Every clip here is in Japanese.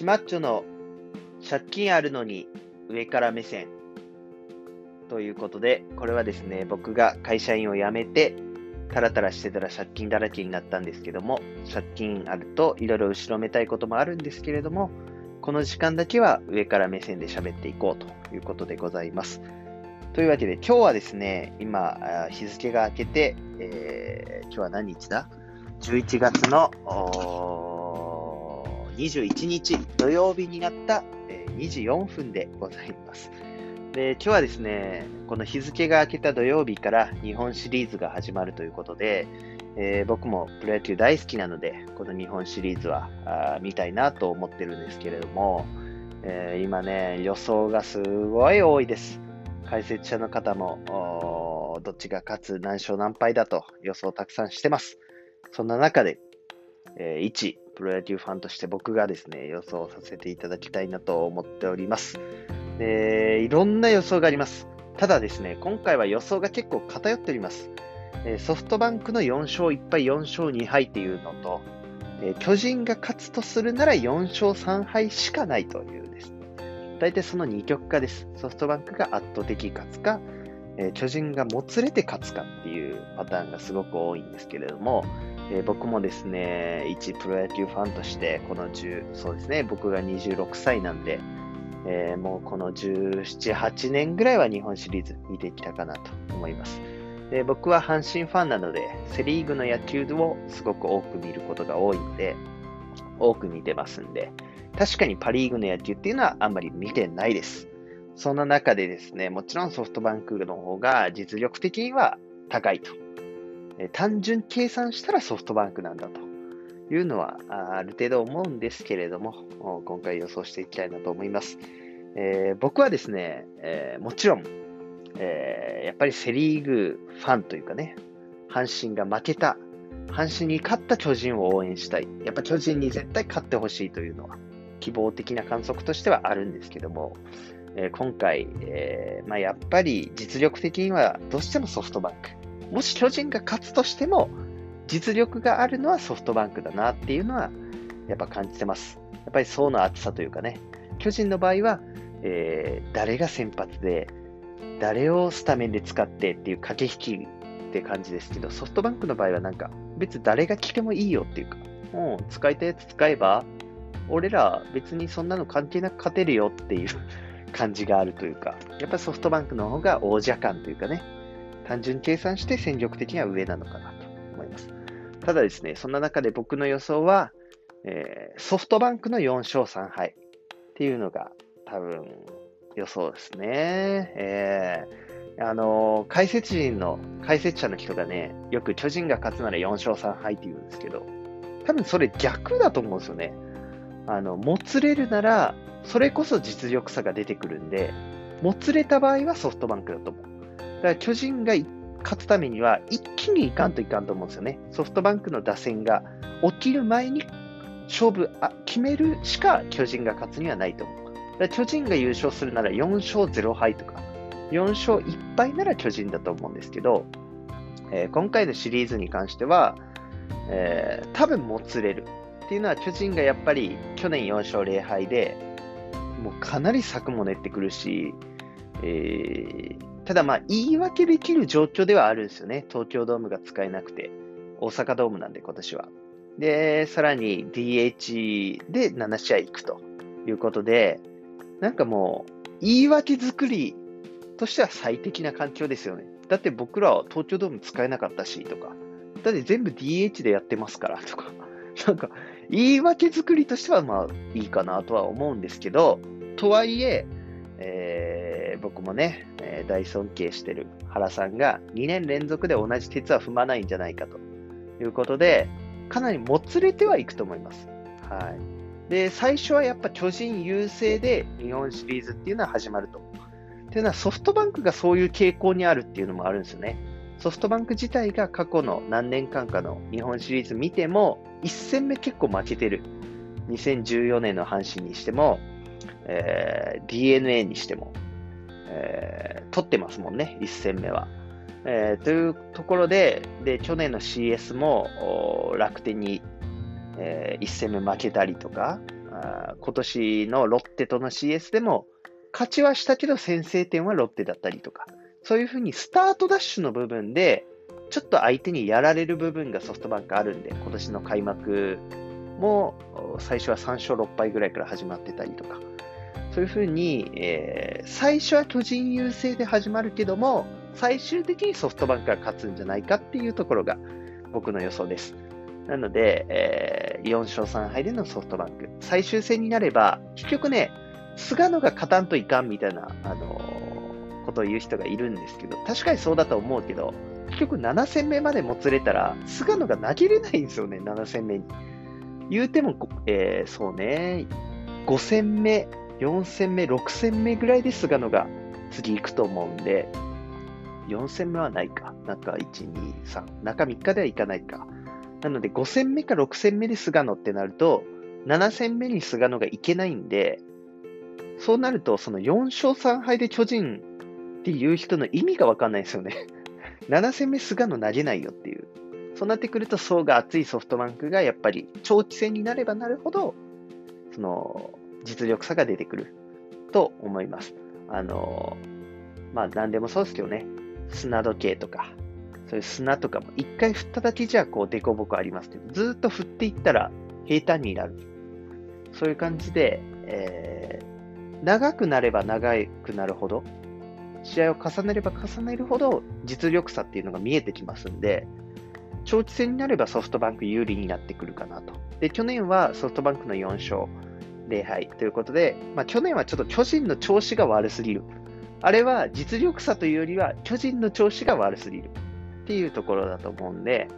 シマッチョの借金あるのに上から目線ということで、これはですね、僕が会社員を辞めて、タラタラしてたら借金だらけになったんですけども、借金あるといろいろ後ろめたいこともあるんですけれども、この時間だけは上から目線で喋っていこうということでございます。というわけで、今日はですね、今、日付が明けて、えー、今日は何日だ ?11 月の21日土曜日になった、え、2時4分でございます。で、今日はですね、この日付が明けた土曜日から日本シリーズが始まるということで、えー、僕もプロ野球大好きなので、この日本シリーズはあ見たいなと思ってるんですけれども、えー、今ね、予想がすごい多いです。解説者の方も、どっちが勝つ何勝何敗だと予想たくさんしてます。そんな中で、えー、1、プロ野球ファンとして僕がですね、予想させていただきたいなと思っております。で、いろんな予想があります。ただですね、今回は予想が結構偏っております。えソフトバンクの4勝1敗、4勝2敗っていうのと、え巨人が勝つとするなら4勝3敗しかないというですね。大体その2極化です。ソフトバンクが圧倒的勝つか、え巨人がもつれて勝つかっていうパターンがすごく多いんですけれども、えー、僕もですね、一プロ野球ファンとして、この10、そうですね、僕が26歳なんで、えー、もうこの17、8年ぐらいは日本シリーズ見てきたかなと思います。で僕は阪神ファンなので、セ・リーグの野球をすごく多く見ることが多いので、多く見てますんで、確かにパ・リーグの野球っていうのはあんまり見てないです。そんな中でですね、もちろんソフトバンクの方が実力的には高いと単純計算したらソフトバンクなんだというのはある程度思うんですけれども、今回予想していきたいなと思います。えー、僕はですね、えー、もちろん、えー、やっぱりセリーグファンというかね、阪神が負けた、阪神に勝った巨人を応援したい。やっぱ巨人に絶対勝ってほしいというのは、希望的な観測としてはあるんですけども、え今回、えまあ、やっぱり実力的にはどうしてもソフトバンク。もし巨人が勝つとしても、実力があるのはソフトバンクだなっていうのは、やっぱ感じてます。やっぱり層の厚さというかね、巨人の場合は、えー、誰が先発で、誰をスタメンで使ってっていう駆け引きって感じですけど、ソフトバンクの場合はなんか、別に誰が来てもいいよっていうか、もう使いたいやつ使えば、俺ら別にそんなの関係なく勝てるよっていう感じがあるというか、やっぱソフトバンクの方が王者感というかね、単純計算して戦力的には上なのかなと思います。ただですね、そんな中で僕の予想は、えー、ソフトバンクの4勝3敗っていうのが多分予想ですね。えー、あのー、解説陣の、解説者の人がね、よく巨人が勝つなら4勝3敗って言うんですけど、多分それ逆だと思うんですよね。あの、もつれるなら、それこそ実力差が出てくるんで、もつれた場合はソフトバンクだと思う。だから巨人が勝つためには一気にいかんといかんと思うんですよね。ソフトバンクの打線が起きる前に勝負あ決めるしか巨人が勝つにはないと思う。だ巨人が優勝するなら4勝0敗とか、4勝1敗なら巨人だと思うんですけど、えー、今回のシリーズに関しては、えー、多分もつれる。っていうのは巨人がやっぱり去年4勝0敗で、もうかなり策も練ってくるし、えー、ただまあ、言い訳できる状況ではあるんですよね。東京ドームが使えなくて。大阪ドームなんで、今年は。で、さらに DH で7試合行くということで、なんかもう、言い訳作りとしては最適な環境ですよね。だって僕らは東京ドーム使えなかったし、とか。だって全部 DH でやってますから、とか。なんか、言い訳作りとしてはまあいいかなとは思うんですけど、とはいえ、えー、僕もね、えー、大尊敬してる原さんが2年連続で同じ鉄は踏まないんじゃないかということで、かなりもつれてはいくと思います。はい。で、最初はやっぱ巨人優勢で日本シリーズっていうのは始まると。っていうのはソフトバンクがそういう傾向にあるっていうのもあるんですよね。ソフトバンク自体が過去の何年間かの日本シリーズ見ても、1戦目結構負けてる。2014年の阪神にしても、えー、DNA にしても、えー、取ってますもんね、1戦目は。えー、というところで、で去年の CS も楽天に、えー、1戦目負けたりとかあ今年のロッテとの CS でも、勝ちはしたけど先制点はロッテだったりとか、そういうふうにスタートダッシュの部分で、ちょっと相手にやられる部分がソフトバンクあるんで、今年の開幕も最初は3勝6敗ぐらいから始まってたりとか、そういうふうに、えー、最初は巨人優勢で始まるけども、最終的にソフトバンクが勝つんじゃないかっていうところが僕の予想です。なので、えー、4勝3敗でのソフトバンク。最終戦になれば、結局ね、菅野が勝たんといかんみたいな、あのー、ことを言う人がいるんですけど、確かにそうだと思うけど、結局7戦目までもつれたら、菅野が投げれないんですよね、7戦目に。言うても、えー、そうね、5戦目、4戦目、6戦目ぐらいで菅野が次行くと思うんで、4戦目はないか。中1、2、3。中3日ではいかないか。なので5戦目か6戦目で菅野ってなると、7戦目に菅野がいけないんで、そうなると、その4勝3敗で巨人っていう人の意味がわかんないですよね。7戦目菅野投げないよっていう。そうなってくると層が厚いソフトバンクがやっぱり長期戦になればなるほど、その実力差が出てくると思います。あの、まあ何でもそうですけどね、砂時計とか、そういう砂とかも一回振っただけじゃこう凸凹ありますけど、ずっと振っていったら平坦になる。そういう感じで、えー、長くなれば長くなるほど、試合を重ねれば重ねるほど実力差っていうのが見えてきますんで、長期戦になればソフトバンク有利になってくるかなと。で、去年はソフトバンクの4勝0敗ということで、まあ、去年はちょっと巨人の調子が悪すぎる。あれは実力差というよりは巨人の調子が悪すぎるっていうところだと思うんで、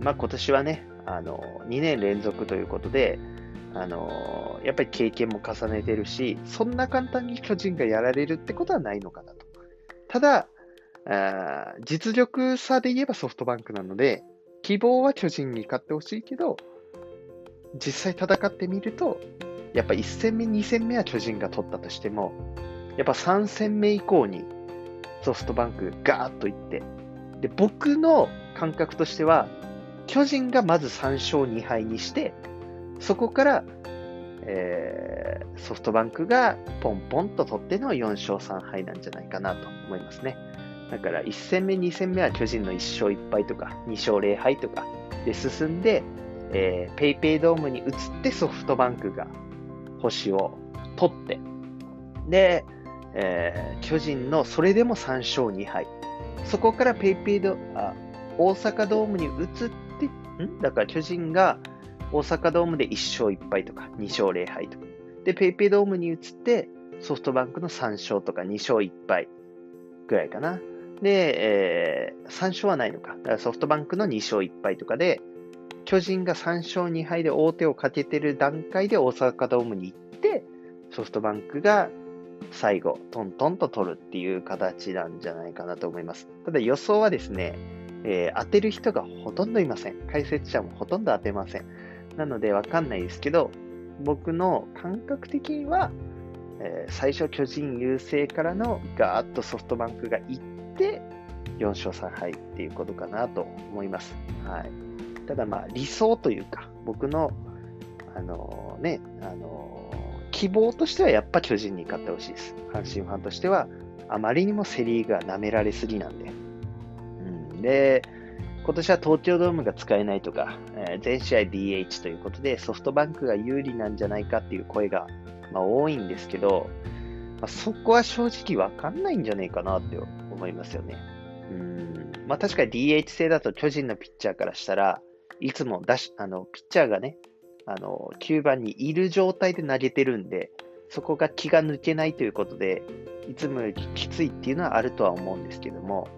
まあ、今年はね、あの、2年連続ということで、あの、やっぱり経験も重ねてるし、そんな簡単に巨人がやられるってことはないのかなと。ただ、あ実力差で言えばソフトバンクなので、希望は巨人に勝ってほしいけど、実際戦ってみると、やっぱ1戦目、2戦目は巨人が取ったとしても、やっぱ3戦目以降にソフトバンクガーッといって、で、僕の感覚としては、巨人がまず3勝2敗にして、そこから、えー、ソフトバンクがポンポンと取っての4勝3敗なんじゃないかなと思いますね。だから1戦目、2戦目は巨人の1勝1敗とか2勝0敗とかで進んで、えー、ペイペイドームに移ってソフトバンクが星を取って、で、えー、巨人のそれでも3勝2敗。そこからペイペイド、あ、大阪ドームに移って、ん？だから巨人が大阪ドームで1勝1敗とか2勝0敗とか。で、ペイペイドームに移ってソフトバンクの3勝とか2勝1敗ぐらいかな。で、えー、3勝はないのか。だからソフトバンクの2勝1敗とかで、巨人が3勝2敗で大手をかけてる段階で大阪ドームに行って、ソフトバンクが最後、トントンと取るっていう形なんじゃないかなと思います。ただ予想はですね、えー、当てる人がほとんどいません。解説者もほとんど当てません。なのでわかんないですけど、僕の感覚的には、えー、最初巨人優勢からのガーッとソフトバンクが行って、4勝3敗っていうことかなと思います。はい。ただまあ理想というか、僕の、あのー、ね、あのー、希望としてはやっぱ巨人に勝ってほしいです。阪神ファンとしては、あまりにもセリーグが舐められすぎなんで。うん、で、今年は東京ドームが使えないとか、えー、全試合 DH ということでソフトバンクが有利なんじゃないかっていう声が、まあ、多いんですけど、まあ、そこは正直わかんないんじゃないかなって思いますよね。うんまあ、確かに DH 制だと巨人のピッチャーからしたら、いつも出し、あの、ピッチャーがね、あの、9番にいる状態で投げてるんで、そこが気が抜けないということで、いつもよりきついっていうのはあるとは思うんですけども、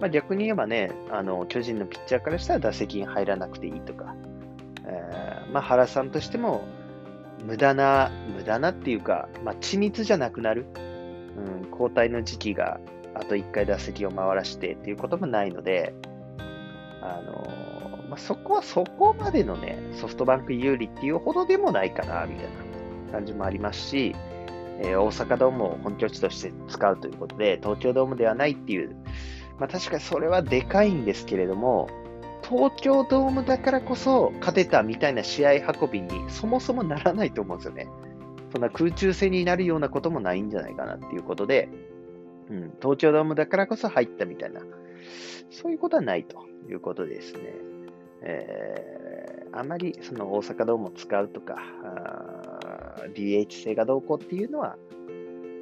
まあ、逆に言えばね、あの、巨人のピッチャーからしたら打席に入らなくていいとか、えー、まあ、原さんとしても、無駄な、無駄なっていうか、まあ、緻密じゃなくなる、うん、交代の時期があと1回打席を回らせてっていうこともないので、あのまあ、そこはそこまでのね、ソフトバンク有利っていうほどでもないかな、みたいな感じもありますし、えー、大阪ドームを本拠地として使うということで、東京ドームではないっていう、まあ確かにそれはでかいんですけれども、東京ドームだからこそ勝てたみたいな試合運びにそもそもならないと思うんですよね。そんな空中戦になるようなこともないんじゃないかなっていうことで、うん、東京ドームだからこそ入ったみたいな、そういうことはないということですね。えー、あまりその大阪ドームを使うとか、DH 制がどうこうっていうのは、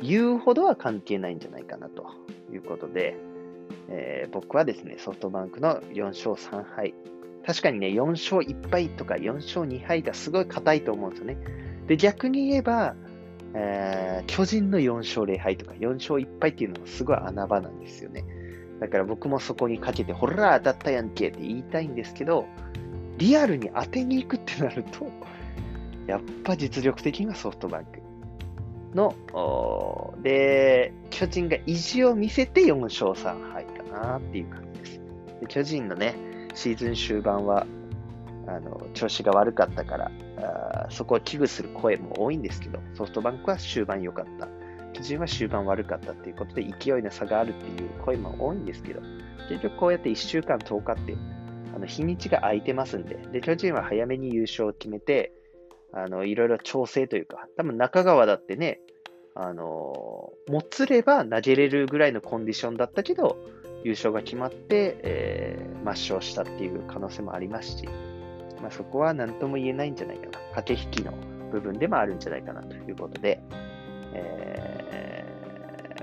言うほどは関係ないんじゃないかなということで、えー、僕はですね、ソフトバンクの4勝3敗。確かにね、4勝1敗とか4勝2敗がすごい硬いと思うんですよね。で、逆に言えば、えー、巨人の4勝0敗とか4勝1敗っていうのもすごい穴場なんですよね。だから僕もそこにかけて、ほら、当たったやんけって言いたいんですけど、リアルに当てに行くってなると、やっぱ実力的にはソフトバンクの、で、巨人が意地を見せて4勝3敗かなっていう感じです。で巨人のね、シーズン終盤は、あの、調子が悪かったからあ、そこを危惧する声も多いんですけど、ソフトバンクは終盤良かった。巨人は終盤悪かったっていうことで勢いの差があるっていう声も多いんですけど、結局こうやって1週間10日ってあの日にちが空いてますんで、で、巨人は早めに優勝を決めて、あの、いろいろ調整というか、多分中川だってね、あの、もつれば投げれるぐらいのコンディションだったけど、優勝が決まって、えー、抹消したっていう可能性もありますし、まあ、そこは何とも言えないんじゃないかな。駆け引きの部分でもあるんじゃないかなということで、えー、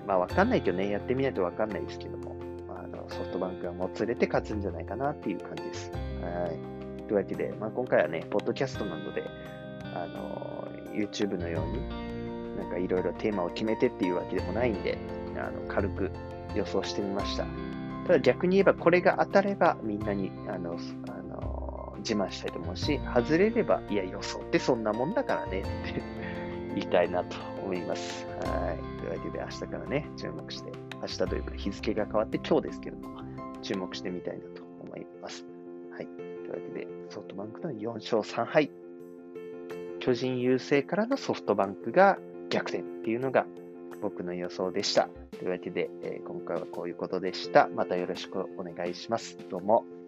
まあわかんないけどね、やってみないとわかんないですけども、あのソフトバンクがもつれて勝つんじゃないかなっていう感じです。はい。というわけで、まあ、今回はね、ポッドキャストなので、あの、YouTube のように、なんかいろいろテーマを決めてっていうわけでもないんで、あの軽く予想してみました。ただ逆に言えば、これが当たればみんなにあのあの自慢したいと思うし、外れれば、いや、予想ってそんなもんだからねって 言いたいなと思います。はい。というわけで、明日からね、注目して、明日というか日付が変わって今日ですけれども、注目してみたいなと思います。はい。というわけで、ソフトバンクの4勝3敗。巨人優勢からのソフトバンクが逆転っていうのが僕の予想でした。というわけで、えー、今回はこういうことでした。またよろしくお願いします。どうも。